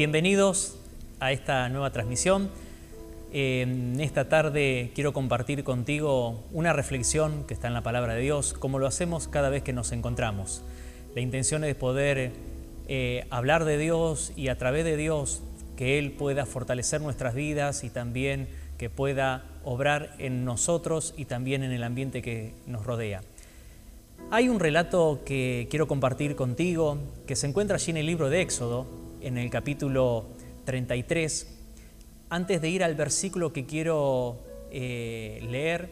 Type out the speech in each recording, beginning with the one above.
Bienvenidos a esta nueva transmisión. Esta tarde quiero compartir contigo una reflexión que está en la palabra de Dios, como lo hacemos cada vez que nos encontramos. La intención es poder eh, hablar de Dios y a través de Dios que Él pueda fortalecer nuestras vidas y también que pueda obrar en nosotros y también en el ambiente que nos rodea. Hay un relato que quiero compartir contigo que se encuentra allí en el libro de Éxodo, en el capítulo 33. Antes de ir al versículo que quiero eh, leer,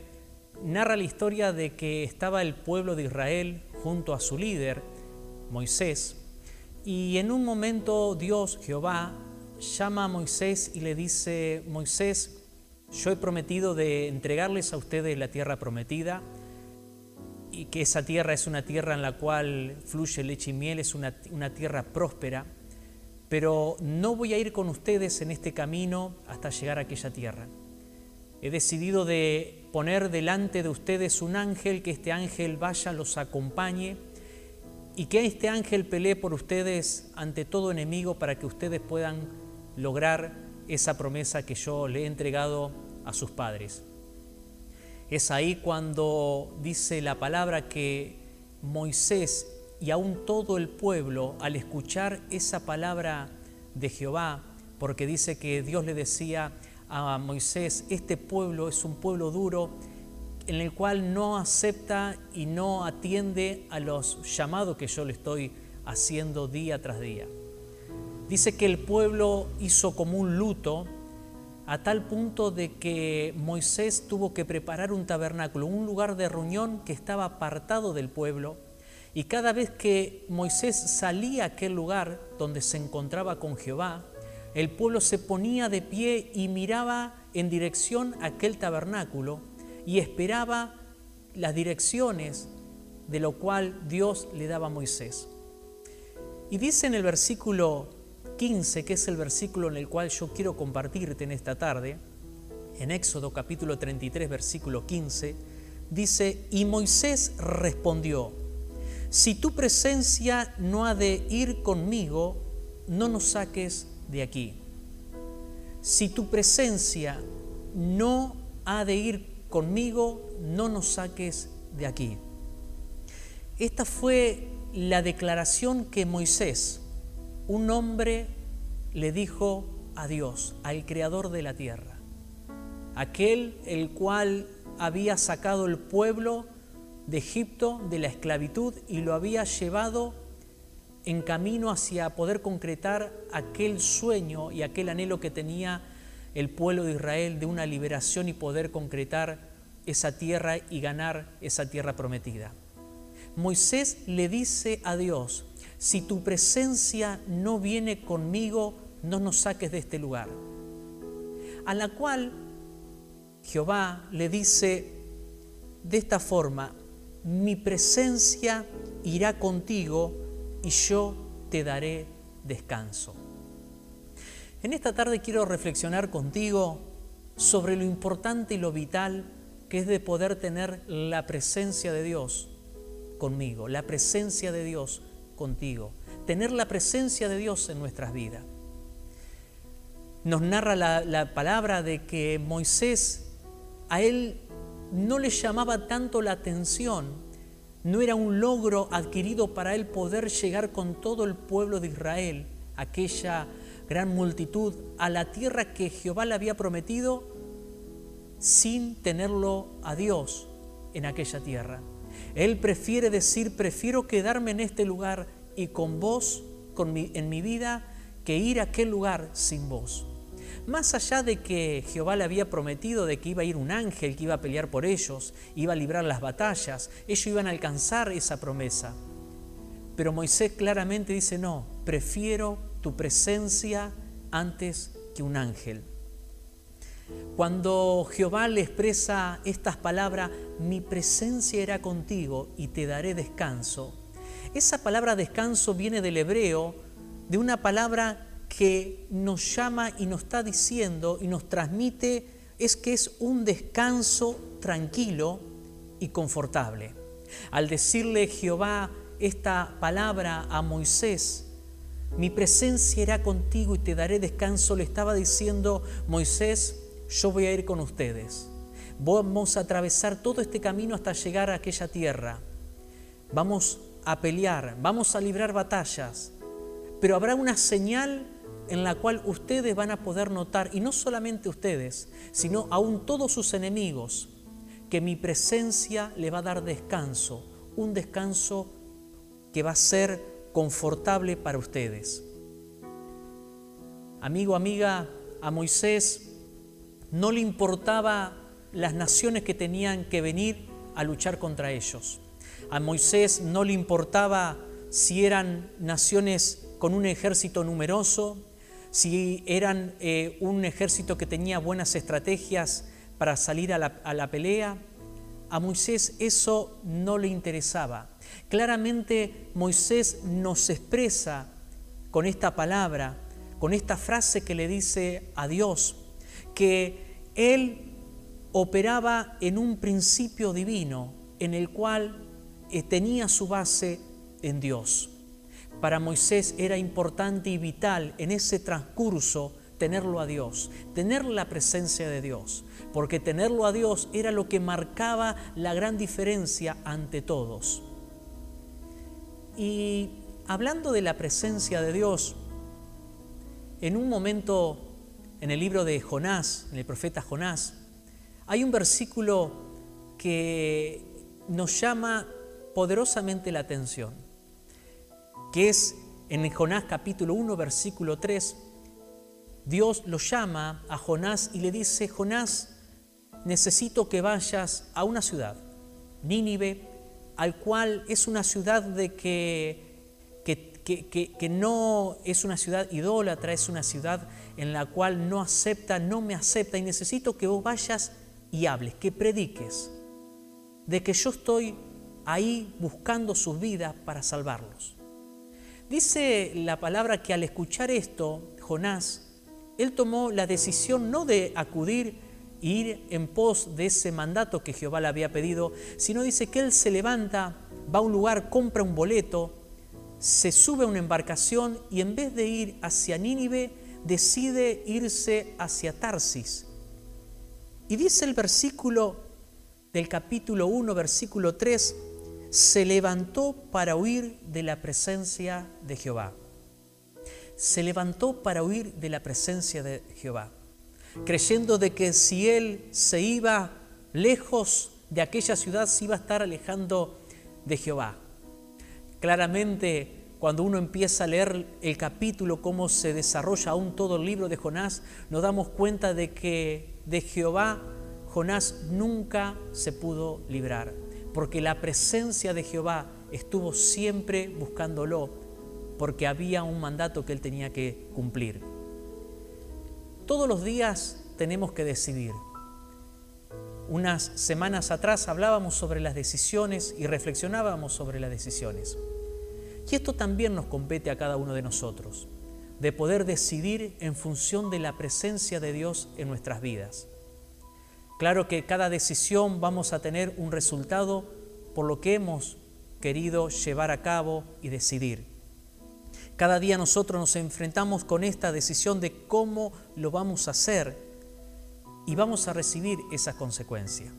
narra la historia de que estaba el pueblo de Israel junto a su líder, Moisés, y en un momento Dios, Jehová, llama a Moisés y le dice, Moisés, yo he prometido de entregarles a ustedes la tierra prometida, y que esa tierra es una tierra en la cual fluye leche y miel, es una, una tierra próspera, pero no voy a ir con ustedes en este camino hasta llegar a aquella tierra. He decidido de poner delante de ustedes un ángel, que este ángel vaya, los acompañe y que este ángel pelee por ustedes ante todo enemigo para que ustedes puedan lograr esa promesa que yo le he entregado a sus padres. Es ahí cuando dice la palabra que Moisés y aún todo el pueblo, al escuchar esa palabra de Jehová, porque dice que Dios le decía a Moisés, este pueblo es un pueblo duro en el cual no acepta y no atiende a los llamados que yo le estoy haciendo día tras día. Dice que el pueblo hizo como un luto a tal punto de que Moisés tuvo que preparar un tabernáculo, un lugar de reunión que estaba apartado del pueblo, y cada vez que Moisés salía a aquel lugar donde se encontraba con Jehová, el pueblo se ponía de pie y miraba en dirección a aquel tabernáculo y esperaba las direcciones de lo cual Dios le daba a Moisés. Y dice en el versículo 15, que es el versículo en el cual yo quiero compartirte en esta tarde, en Éxodo capítulo 33, versículo 15, dice, y Moisés respondió, si tu presencia no ha de ir conmigo, no nos saques de aquí. Si tu presencia no ha de ir conmigo, no nos saques de aquí. Esta fue la declaración que Moisés, un hombre le dijo a Dios, al creador de la tierra, aquel el cual había sacado el pueblo de Egipto, de la esclavitud, y lo había llevado en camino hacia poder concretar aquel sueño y aquel anhelo que tenía el pueblo de Israel de una liberación y poder concretar esa tierra y ganar esa tierra prometida. Moisés le dice a Dios, si tu presencia no viene conmigo, no nos saques de este lugar. A la cual Jehová le dice de esta forma, mi presencia irá contigo y yo te daré descanso. En esta tarde quiero reflexionar contigo sobre lo importante y lo vital que es de poder tener la presencia de Dios conmigo, la presencia de Dios contigo, tener la presencia de Dios en nuestras vidas. Nos narra la, palabra de que Moisés, a él no le llamaba tanto la atención, no era un logro adquirido para él poder llegar con todo el pueblo de Israel, aquella gran multitud, a la tierra que Jehová le había prometido sin tenerlo a Dios en aquella tierra. Él prefiere decir, prefiero quedarme en este lugar y con vos en mi vida que ir a aquel lugar sin vos. Más allá de que Jehová le había prometido de que iba a ir un ángel que iba a pelear por ellos, iba a librar las batallas, ellos iban a alcanzar esa promesa. Pero Moisés claramente dice, no, prefiero tu presencia antes que un ángel. Cuando Jehová le expresa estas palabras, mi presencia irá contigo y te daré descanso, esa palabra descanso viene del hebreo, de una palabra que nos llama y nos está diciendo y nos transmite, es que es un descanso tranquilo y confortable. Al decirle Jehová esta palabra a Moisés, mi presencia irá contigo y te daré descanso, le estaba diciendo Moisés, yo voy a ir con ustedes. Vamos a atravesar todo este camino hasta llegar a aquella tierra. Vamos a pelear, vamos a librar batallas, pero habrá una señal en la cual ustedes van a poder notar, y no solamente ustedes, sino aún todos sus enemigos, que mi presencia le va a dar descanso, un descanso que va a ser confortable para ustedes. Amigo, amiga, a Moisés no le importaba las naciones que tenían que venir a luchar contra ellos. A Moisés no le importaba si eran naciones con un ejército numeroso, si eran eh, un ejército que tenía buenas estrategias para salir a la, pelea. A Moisés eso no le interesaba. Claramente Moisés nos expresa con esta palabra, con esta frase que le dice a Dios, que Él operaba en un principio divino en el cual eh, tenía su base en Dios. Para Moisés era importante y vital en ese transcurso tenerlo a Dios, tener la presencia de Dios, porque tenerlo a Dios era lo que marcaba la gran diferencia ante todos. Y hablando de la presencia de Dios, en un momento en el libro de Jonás, en el profeta Jonás, hay un versículo que nos llama poderosamente la atención, que es en Jonás capítulo 1, versículo 3, Dios lo llama a Jonás y le dice, Jonás, necesito que vayas a una ciudad, Nínive, al cual es una ciudad de que, que, que, no es una ciudad idólatra, es una ciudad en la cual no acepta, no me acepta y necesito que vos vayas y hables, que prediques de que yo estoy ahí buscando sus vidas para salvarlos. Dice la palabra que al escuchar esto, Jonás, él tomó la decisión no de acudir ir en pos de ese mandato que Jehová le había pedido, sino dice que él se levanta, va a un lugar, compra un boleto, se sube a una embarcación y en vez de ir hacia Nínive, decide irse hacia Tarsis. Y dice el versículo del capítulo 1, versículo 3, se levantó para huir de la presencia de Jehová. Se levantó para huir de la presencia de Jehová creyendo de que si él se iba lejos de aquella ciudad, se iba a estar alejando de Jehová. Claramente, cuando uno empieza a leer el capítulo, cómo se desarrolla aún todo el libro de Jonás, nos damos cuenta de que de Jehová Jonás nunca se pudo librar, porque la presencia de Jehová estuvo siempre buscándolo, porque había un mandato que él tenía que cumplir. Todos los días tenemos que decidir. Unas semanas atrás hablábamos sobre las decisiones y reflexionábamos sobre las decisiones. Y esto también nos compete a cada uno de nosotros, de poder decidir en función de la presencia de Dios en nuestras vidas. Claro que cada decisión vamos a tener un resultado por lo que hemos querido llevar a cabo y decidir. Cada día nosotros nos enfrentamos con esta decisión de cómo lo vamos a hacer y vamos a recibir esa consecuencia.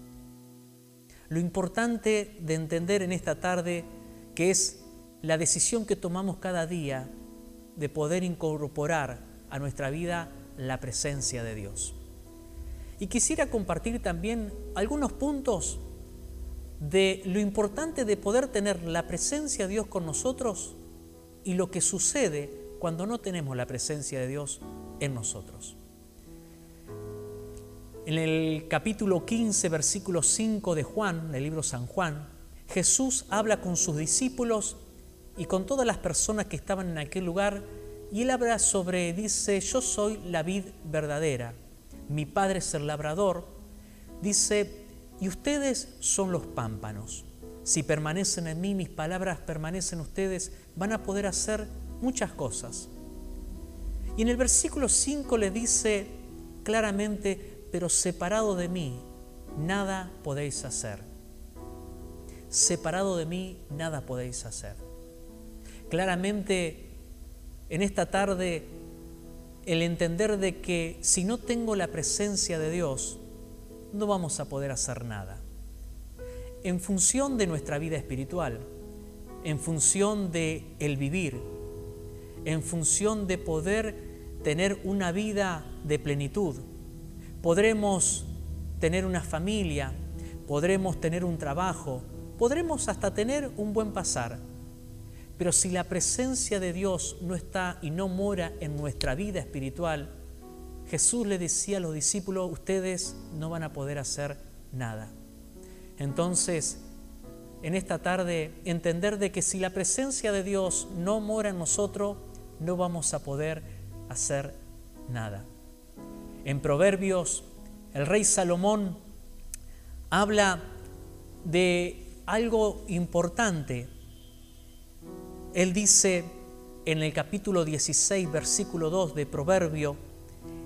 Lo importante de entender en esta tarde que es la decisión que tomamos cada día de poder incorporar a nuestra vida la presencia de Dios. Y quisiera compartir también algunos puntos de lo importante de poder tener la presencia de Dios con nosotros y lo que sucede cuando no tenemos la presencia de Dios en nosotros. En el capítulo 15, versículo 5 de Juan, del libro San Juan, Jesús habla con sus discípulos y con todas las personas que estaban en aquel lugar y él habla sobre, dice, yo soy la vid verdadera, mi padre es el labrador, dice, y ustedes son los pámpanos. Si permanecen en mí, mis palabras permanecen en ustedes, van a poder hacer muchas cosas. Y en el versículo 5 le dice claramente, pero separado de mí, nada podéis hacer. Separado de mí, nada podéis hacer. Claramente, en esta tarde el entender de que si no tengo la presencia de Dios, no vamos a poder hacer nada. En función de nuestra vida espiritual, en función de el vivir, en función de poder tener una vida de plenitud, podremos tener una familia, podremos tener un trabajo, podremos hasta tener un buen pasar. Pero si la presencia de Dios no está y no mora en nuestra vida espiritual, Jesús le decía a los discípulos, ustedes no van a poder hacer nada. Entonces, en esta tarde, entender de que si la presencia de Dios no mora en nosotros, no vamos a poder hacer nada. En Proverbios, el rey Salomón habla de algo importante. Él dice en el capítulo 16, versículo 2 de Proverbio,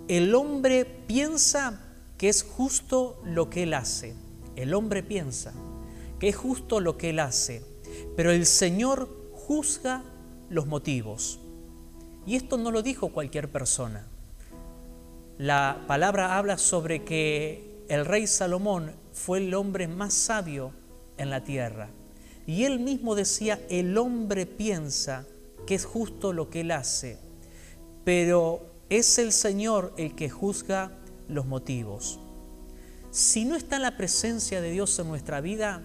el hombre piensa que es justo lo que él hace. El hombre piensa que es justo lo que él hace, pero el Señor juzga los motivos. Y esto no lo dijo cualquier persona. La palabra habla sobre que el rey Salomón fue el hombre más sabio en la tierra. Y él mismo decía, el hombre piensa que es justo lo que él hace, pero es el Señor el que juzga los motivos. Si no está la presencia de Dios en nuestra vida,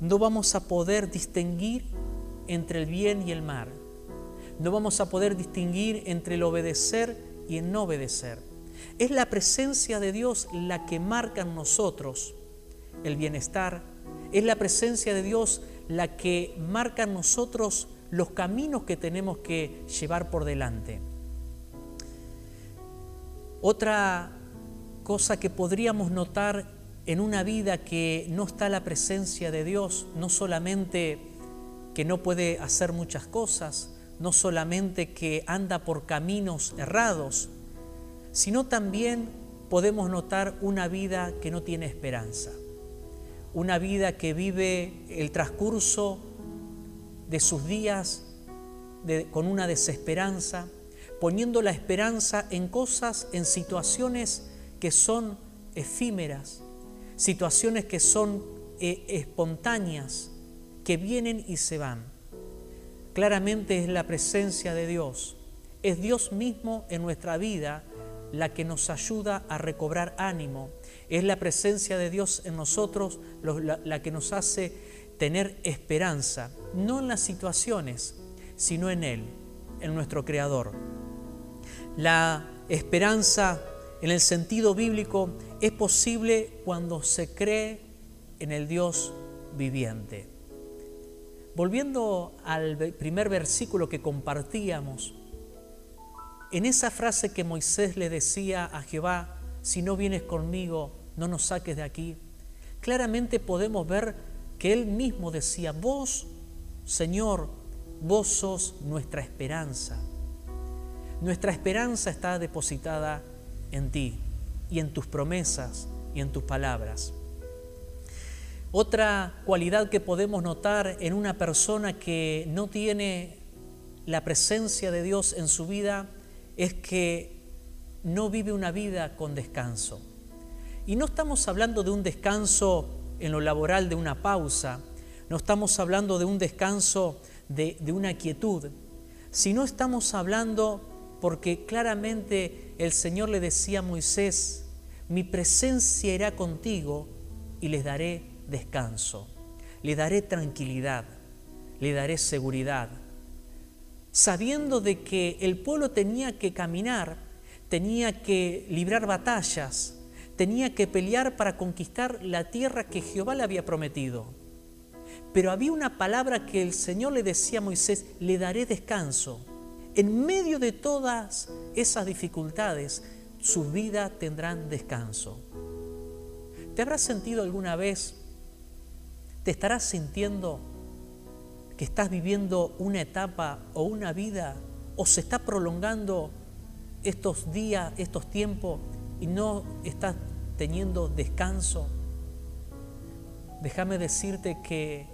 no vamos a poder distinguir entre el bien y el mal. No vamos a poder distinguir entre el obedecer y el no obedecer. Es la presencia de Dios la que marca en nosotros el bienestar. Es la presencia de Dios la que marca nosotros los caminos que tenemos que llevar por delante. Otra cosa que podríamos notar en una vida que no está la presencia de Dios, no solamente que no puede hacer muchas cosas, no solamente que anda por caminos errados, sino también podemos notar una vida que no tiene esperanza, una vida que vive el transcurso de sus días con una desesperanza, poniendo la esperanza en cosas, en situaciones que son efímeras, situaciones que son eh, espontáneas, que vienen y se van. Claramente es la presencia de Dios, es Dios mismo en nuestra vida la que nos ayuda a recobrar ánimo, es la presencia de Dios en nosotros la que nos hace tener esperanza, no en las situaciones, sino en Él, en nuestro Creador. La esperanza en el sentido bíblico es posible cuando se cree en el Dios viviente. Volviendo al primer versículo que compartíamos, en esa frase que Moisés le decía a Jehová, si no vienes conmigo, no nos saques de aquí, claramente podemos ver que él mismo decía, vos, Señor, vos sos nuestra esperanza. Nuestra esperanza está depositada en ti y en tus promesas y en tus palabras. Otra cualidad que podemos notar en una persona que no tiene la presencia de Dios en su vida es que no vive una vida con descanso. Y no estamos hablando de un descanso en lo laboral, de una pausa, no estamos hablando de un descanso de, una quietud, sino estamos hablando porque claramente el Señor le decía a Moisés, mi presencia irá contigo y les daré descanso, le daré tranquilidad, le daré seguridad, sabiendo de que el pueblo tenía que caminar, tenía que librar batallas, tenía que pelear para conquistar la tierra que Jehová le había prometido. Pero había una palabra que el Señor le decía a Moisés, le daré descanso en medio de todas esas dificultades, su vida tendrán descanso. ¿Te habrás sentido alguna vez, te estarás sintiendo que estás viviendo una etapa o una vida o se está prolongando estos días, estos tiempos y no estás teniendo descanso? Déjame decirte que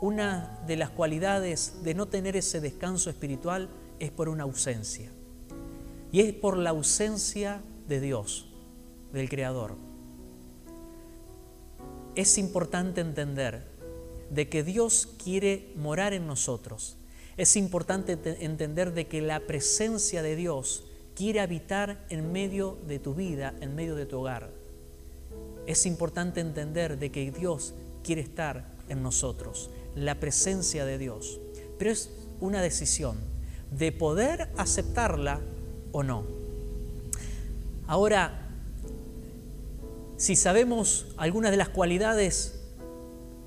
una de las cualidades de no tener ese descanso espiritual es por una ausencia. Y es por la ausencia de Dios, del Creador. Es importante entender de que Dios quiere morar en nosotros. Es importante entender de que la presencia de Dios quiere habitar en medio de tu vida, en medio de tu hogar. Es importante entender de que Dios quiere estar en nosotros, la presencia de Dios. Pero es una decisión de poder aceptarla o no. Ahora, si sabemos algunas de las cualidades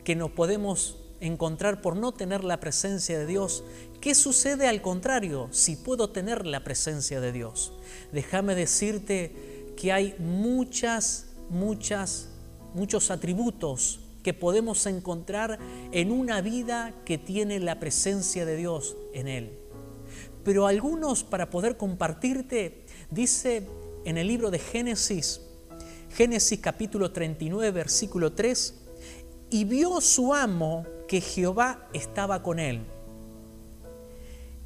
que nos podemos encontrar por no tener la presencia de Dios, ¿qué sucede al contrario si puedo tener la presencia de Dios? Déjame decirte que hay muchas, muchas, muchos atributos que podemos encontrar en una vida que tiene la presencia de Dios en él. Pero algunos para poder compartirte, dice en el libro de Génesis, Génesis capítulo 39, versículo 3, y vio su amo que Jehová estaba con él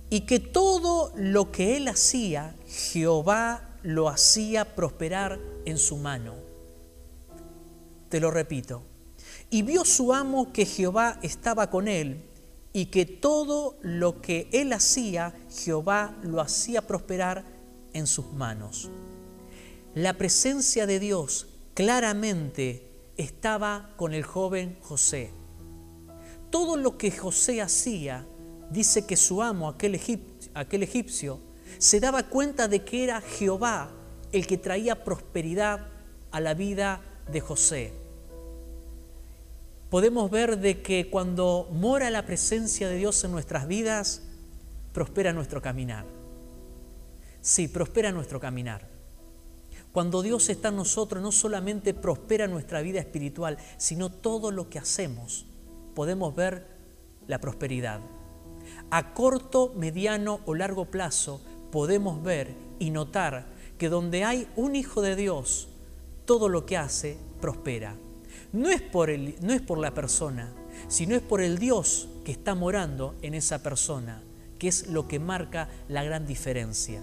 y que todo lo que él hacía, Jehová lo hacía prosperar en su mano. Te lo repito. Y vio su amo que Jehová estaba con él y que todo lo que él hacía, Jehová lo hacía prosperar en sus manos. La presencia de Dios claramente estaba con el joven José. Todo lo que José hacía, dice que su amo, aquel egipcio, aquel egipcio, se daba cuenta de que era Jehová el que traía prosperidad a la vida de José podemos ver de que cuando mora la presencia de Dios en nuestras vidas, prospera nuestro caminar. Sí, prospera nuestro caminar. Cuando Dios está en nosotros, no solamente prospera nuestra vida espiritual, sino todo lo que hacemos. Podemos ver la prosperidad. A corto, mediano o largo plazo podemos ver y notar que donde hay un hijo de Dios, todo lo que hace prospera no es por, el, no es por la persona, sino es por el Dios que está morando en esa persona, que es lo que marca la gran diferencia.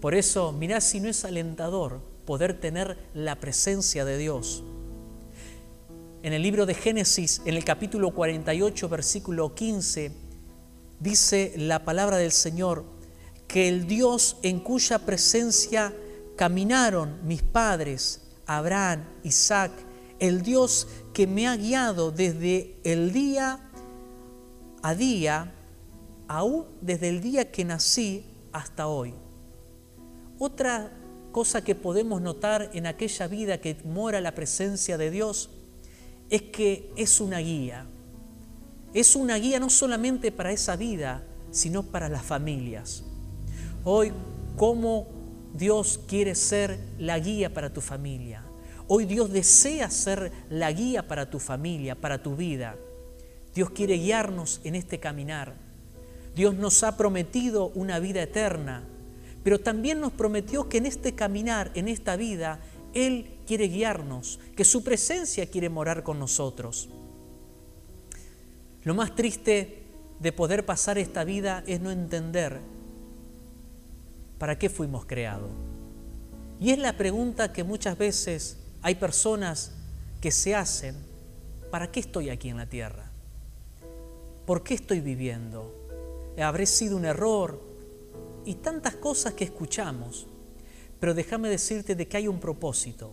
Por eso, mirá si no es alentador poder tener la presencia de Dios. En el libro de Génesis, en el capítulo 48, versículo 15, dice la palabra del Señor, que el Dios en cuya presencia caminaron mis padres, Abraham, Isaac el Dios que me ha guiado desde el día a día, aún desde el día que nací hasta hoy. Otra cosa que podemos notar en aquella vida que mora la presencia de Dios es que es una guía. Es una guía no solamente para esa vida, sino para las familias. Hoy, ¿cómo Dios quiere ser la guía para tu familia? Hoy Dios desea ser la guía para tu familia, para tu vida. Dios quiere guiarnos en este caminar. Dios nos ha prometido una vida eterna, pero también nos prometió que en este caminar, en esta vida, Él quiere guiarnos, que su presencia quiere morar con nosotros. Lo más triste de poder pasar esta vida es no entender para qué fuimos creados. Y es la pregunta que muchas veces hay personas que se hacen, ¿para qué estoy aquí en la tierra? ¿Por qué estoy viviendo? ¿Habré sido un error? Y tantas cosas que escuchamos. Pero déjame decirte de que hay un propósito.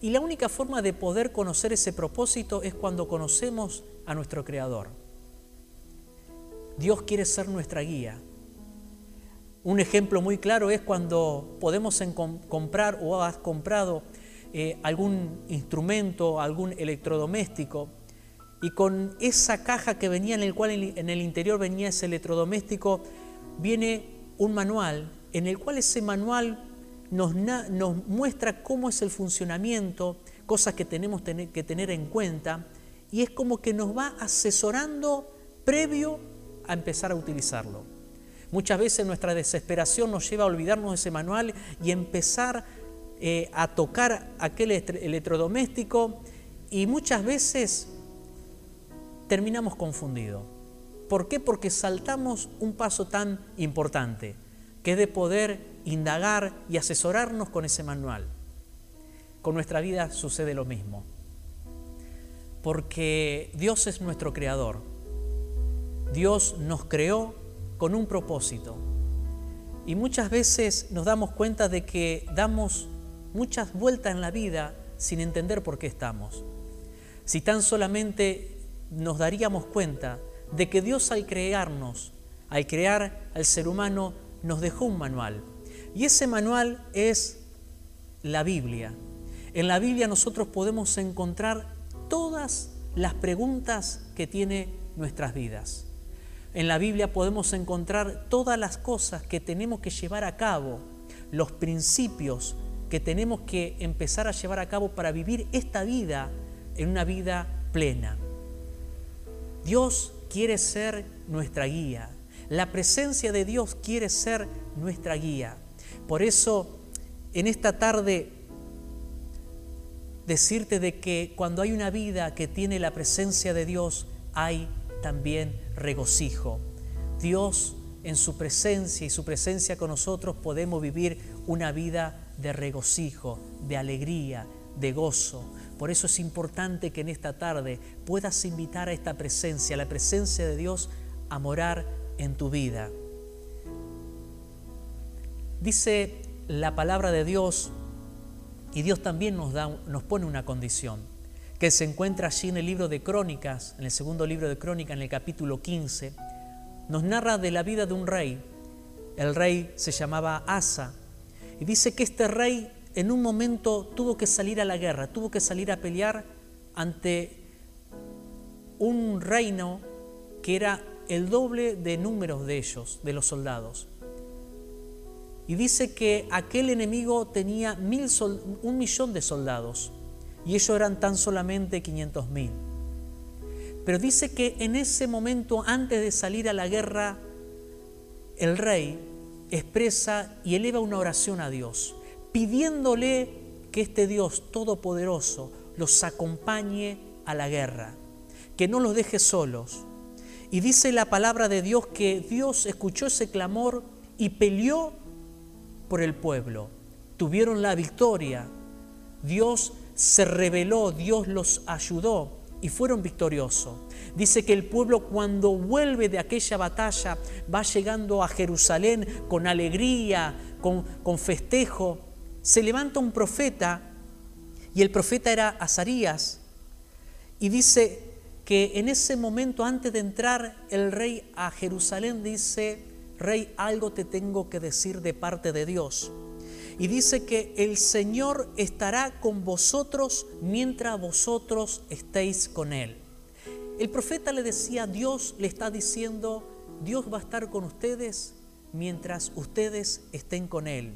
Y la única forma de poder conocer ese propósito es cuando conocemos a nuestro Creador. Dios quiere ser nuestra guía. Un ejemplo muy claro es cuando podemos comprar o has comprado eh, algún instrumento, algún electrodoméstico, y con esa caja que venía en el cual en el interior venía ese electrodoméstico, viene un manual en el cual ese manual nos, nos muestra cómo es el funcionamiento, cosas que tenemos que tener en cuenta, y es como que nos va asesorando previo a empezar a utilizarlo. Muchas veces nuestra desesperación nos lleva a olvidarnos de ese manual y empezar eh, a tocar aquel electrodoméstico y muchas veces terminamos confundidos. ¿Por qué? Porque saltamos un paso tan importante, que es de poder indagar y asesorarnos con ese manual. Con nuestra vida sucede lo mismo. Porque Dios es nuestro creador. Dios nos creó con un propósito. Y muchas veces nos damos cuenta de que damos muchas vueltas en la vida sin entender por qué estamos. Si tan solamente nos daríamos cuenta de que Dios al crearnos, al crear al ser humano, nos dejó un manual. Y ese manual es la Biblia. En la Biblia nosotros podemos encontrar todas las preguntas que tiene nuestras vidas. En la Biblia podemos encontrar todas las cosas que tenemos que llevar a cabo, los principios que tenemos que empezar a llevar a cabo para vivir esta vida en una vida plena. Dios quiere ser nuestra guía. La presencia de Dios quiere ser nuestra guía. Por eso, en esta tarde, decirte de que cuando hay una vida que tiene la presencia de Dios, hay también regocijo. Dios en su presencia y su presencia con nosotros podemos vivir una vida de regocijo, de alegría, de gozo. Por eso es importante que en esta tarde puedas invitar a esta presencia, a la presencia de Dios, a morar en tu vida. Dice la palabra de Dios, y Dios también nos, da, nos pone una condición, que se encuentra allí en el libro de Crónicas, en el segundo libro de Crónicas, en el capítulo 15, nos narra de la vida de un rey. El rey se llamaba Asa, y dice que este rey en un momento tuvo que salir a la guerra, tuvo que salir a pelear ante un reino que era el doble de números de ellos, de los soldados. Y dice que aquel enemigo tenía mil un millón de soldados y ellos eran tan solamente 500 mil. Pero dice que en ese momento, antes de salir a la guerra, el rey expresa y eleva una oración a Dios, pidiéndole que este Dios todopoderoso los acompañe a la guerra, que no los deje solos. Y dice la palabra de Dios que Dios escuchó ese clamor y peleó por el pueblo. Tuvieron la victoria. Dios se reveló, Dios los ayudó y fueron victoriosos. Dice que el pueblo cuando vuelve de aquella batalla va llegando a Jerusalén con alegría, con, con festejo. Se levanta un profeta y el profeta era Azarías y dice que en ese momento antes de entrar el rey a Jerusalén dice, rey, algo te tengo que decir de parte de Dios. Y dice que el Señor estará con vosotros mientras vosotros estéis con Él. El profeta le decía, Dios le está diciendo, Dios va a estar con ustedes mientras ustedes estén con Él.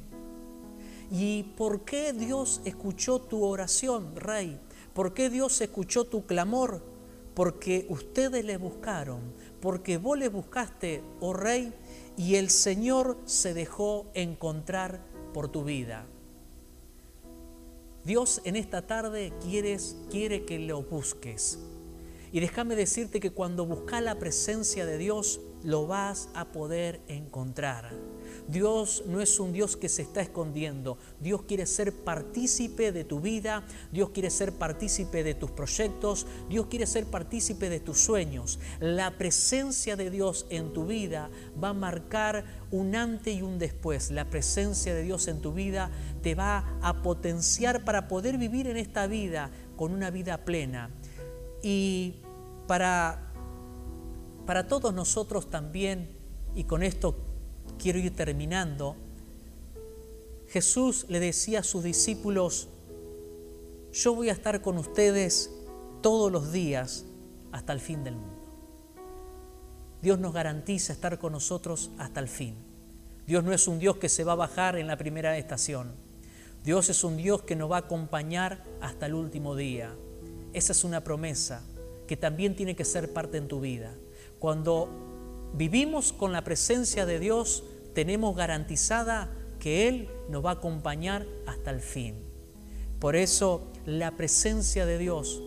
¿Y por qué Dios escuchó tu oración, Rey? ¿Por qué Dios escuchó tu clamor? Porque ustedes le buscaron, porque vos le buscaste, oh Rey, y el Señor se dejó encontrar por tu vida. Dios en esta tarde quieres, quiere que lo busques. Y déjame decirte que cuando buscas la presencia de Dios, lo vas a poder encontrar. Dios no es un Dios que se está escondiendo. Dios quiere ser partícipe de tu vida. Dios quiere ser partícipe de tus proyectos. Dios quiere ser partícipe de tus sueños. La presencia de Dios en tu vida va a marcar un antes y un después. La presencia de Dios en tu vida te va a potenciar para poder vivir en esta vida con una vida plena. Y para para todos nosotros también, y con esto quiero ir terminando, Jesús le decía a sus discípulos, yo voy a estar con ustedes todos los días hasta el fin del mundo. Dios nos garantiza estar con nosotros hasta el fin. Dios no es un Dios que se va a bajar en la primera estación. Dios es un Dios que nos va a acompañar hasta el último día. Esa es una promesa que también tiene que ser parte en tu vida. Cuando vivimos con la presencia de Dios, tenemos garantizada que Él nos va a acompañar hasta el fin. Por eso la presencia de Dios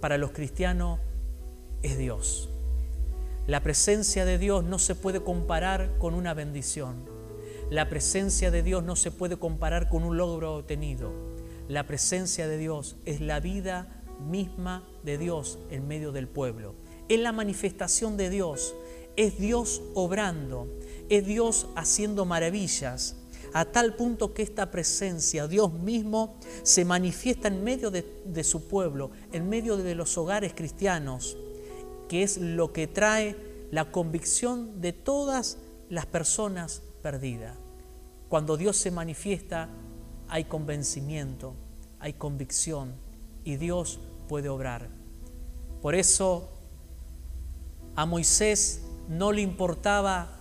para los cristianos es Dios. La presencia de Dios no se puede comparar con una bendición. La presencia de Dios no se puede comparar con un logro obtenido. La presencia de Dios es la vida misma de Dios en medio del pueblo. Es la manifestación de Dios. Es Dios obrando. Es Dios haciendo maravillas a tal punto que esta presencia, Dios mismo, se manifiesta en medio de, su pueblo, en medio de los hogares cristianos, que es lo que trae la convicción de todas las personas perdidas. Cuando Dios se manifiesta, hay convencimiento, hay convicción y Dios puede obrar. Por eso a Moisés no le importaba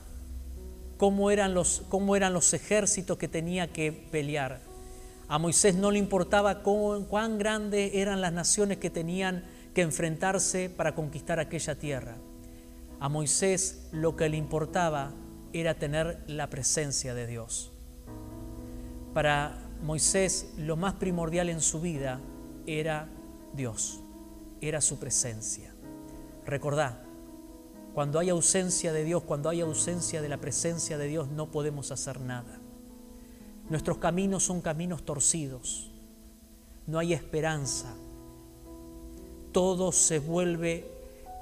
cómo eran los, cómo eran los ejércitos que tenía que pelear. A Moisés no le importaba cuán grandes eran las naciones que tenían que enfrentarse para conquistar aquella tierra. A Moisés lo que le importaba era tener la presencia de Dios. Para Moisés lo más primordial en su vida era Dios, era su presencia. Recordá, cuando hay ausencia de Dios, cuando hay ausencia de la presencia de Dios, no podemos hacer nada. Nuestros caminos son caminos torcidos. No hay esperanza. Todo se vuelve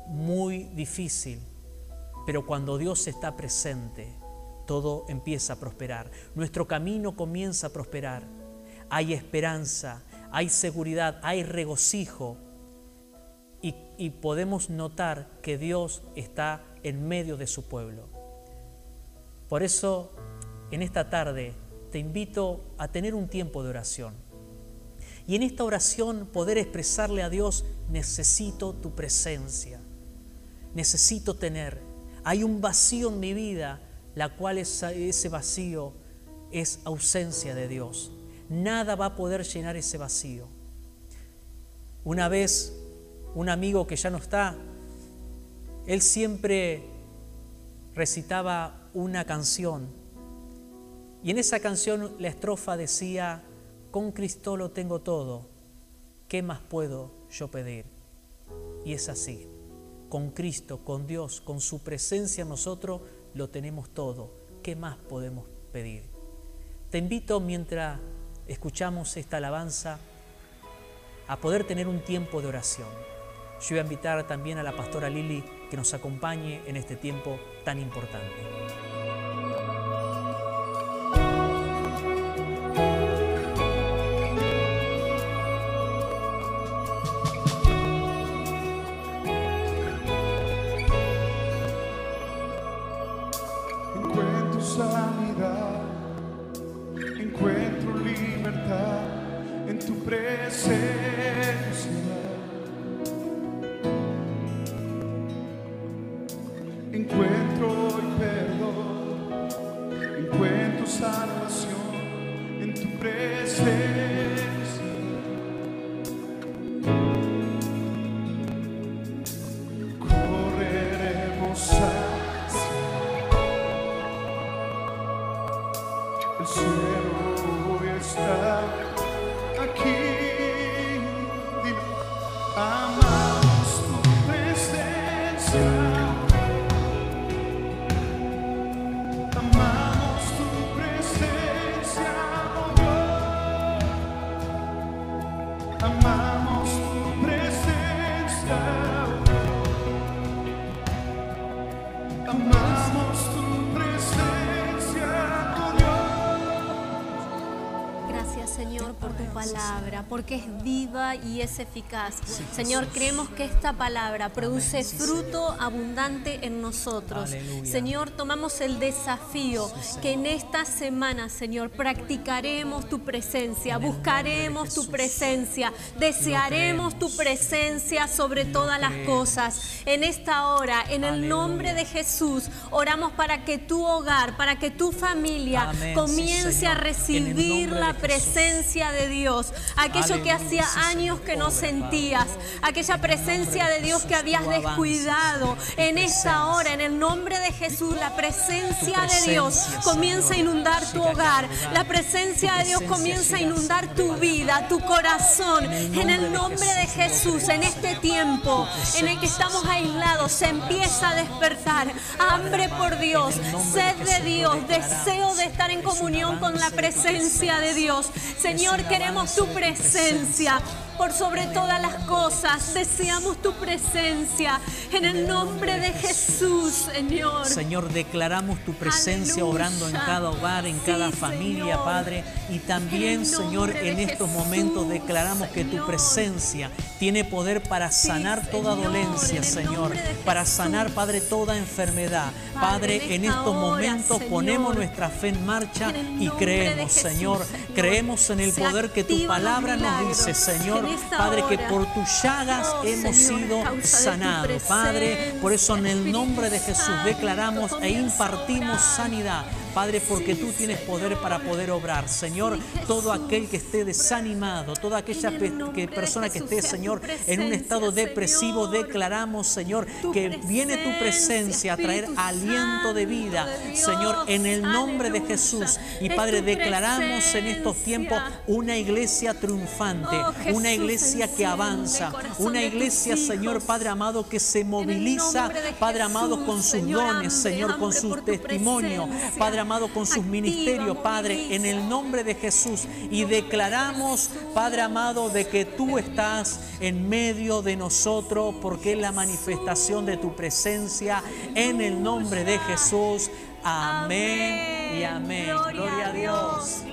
muy difícil. Pero cuando Dios está presente, todo empieza a prosperar. Nuestro camino comienza a prosperar. Hay esperanza, hay seguridad, hay regocijo y, podemos notar que Dios está en medio de su pueblo. Por eso, en esta tarde, te invito a tener un tiempo de oración. Y en esta oración poder expresarle a Dios, necesito tu presencia, necesito tener. Hay un vacío en mi vida, la cual ese vacío es ausencia de Dios. Nada va a poder llenar ese vacío. Una vez un amigo que ya no está, él siempre recitaba una canción. Y en esa canción la estrofa decía, con Cristo lo tengo todo, ¿qué más puedo yo pedir? Y es así, con Cristo, con Dios, con su presencia nosotros lo tenemos todo, ¿qué más podemos pedir? Te invito mientras escuchamos esta alabanza a poder tener un tiempo de oración. Yo voy a invitar también a la pastora Lili que nos acompañe en este tiempo tan importante. Porque es viva y es eficaz. Señor, creemos que esta palabra produce sí, fruto abundante en nosotros. Aleluya. Señor, tomamos el desafío que en esta semana, Señor, practicaremos tu presencia, En buscaremos tu presencia, desearemos tu presencia sobre Lo todas las cosas. En esta hora, en el nombre de Jesús, oramos para que tu hogar, para que tu familia Amén, comience a recibir la presencia de Dios, aquello que hacía años que no sentías, aquella presencia de Dios que habías descuidado. En presencia. esta hora, en el nombre de Jesús, la presencia de Dios presencia, comienza a inundar tu hogar. La presencia de Dios presencia comienza a inundar tu vida, tu corazón. En el nombre de Jesús, en este tiempo en el que estamos aislados, se empieza a despertar hambre por Dios, sed de Dios, deseo de estar en comunión con la presencia de Dios. Señor, queremos tu tu presencia. Por sobre todas las cosas, deseamos tu presencia. En el nombre de Jesús, Señor. Señor, declaramos tu presencia Aleluya. obrando en cada hogar, en Sí, cada familia, Señor. Padre. Y también, En Señor, en estos Jesús, momentos declaramos que tu presencia tiene poder para Sí, sanar toda Señor, dolencia, Señor. Para sanar, Padre, toda enfermedad. Padre, Padre, en estos hora, momentos ponemos nuestra fe en marcha En y creemos, Jesús, Señor. Creemos en el poder que tu palabra nos dice. Señor. Padre, que por tus llagas Oh, hemos sido sanados. Padre, por eso en el nombre de Jesús declaramos e impartimos sanidad. Padre, porque tú tienes poder para poder obrar. Señor, todo aquel que esté desanimado, toda aquella pe- que persona que esté, Señor, en un estado depresivo, declaramos, Señor, que viene tu presencia a traer aliento de vida. Señor, en el nombre de. Jesús. Y Padre, declaramos en estos tiempos una iglesia triunfante, Oh, una iglesia que avanza, una iglesia, Señor. Padre amado, que se moviliza, Padre amado, con sus dones, Señor, con testimonios, presencia. Padre amado, con sus ministerios, Padre, en el nombre de Jesús. Y declaramos, Padre amado, de que tú estás en medio de nosotros, porque es la manifestación de tu presencia, en el nombre de Jesús. Amén y amén. Gloria a Dios.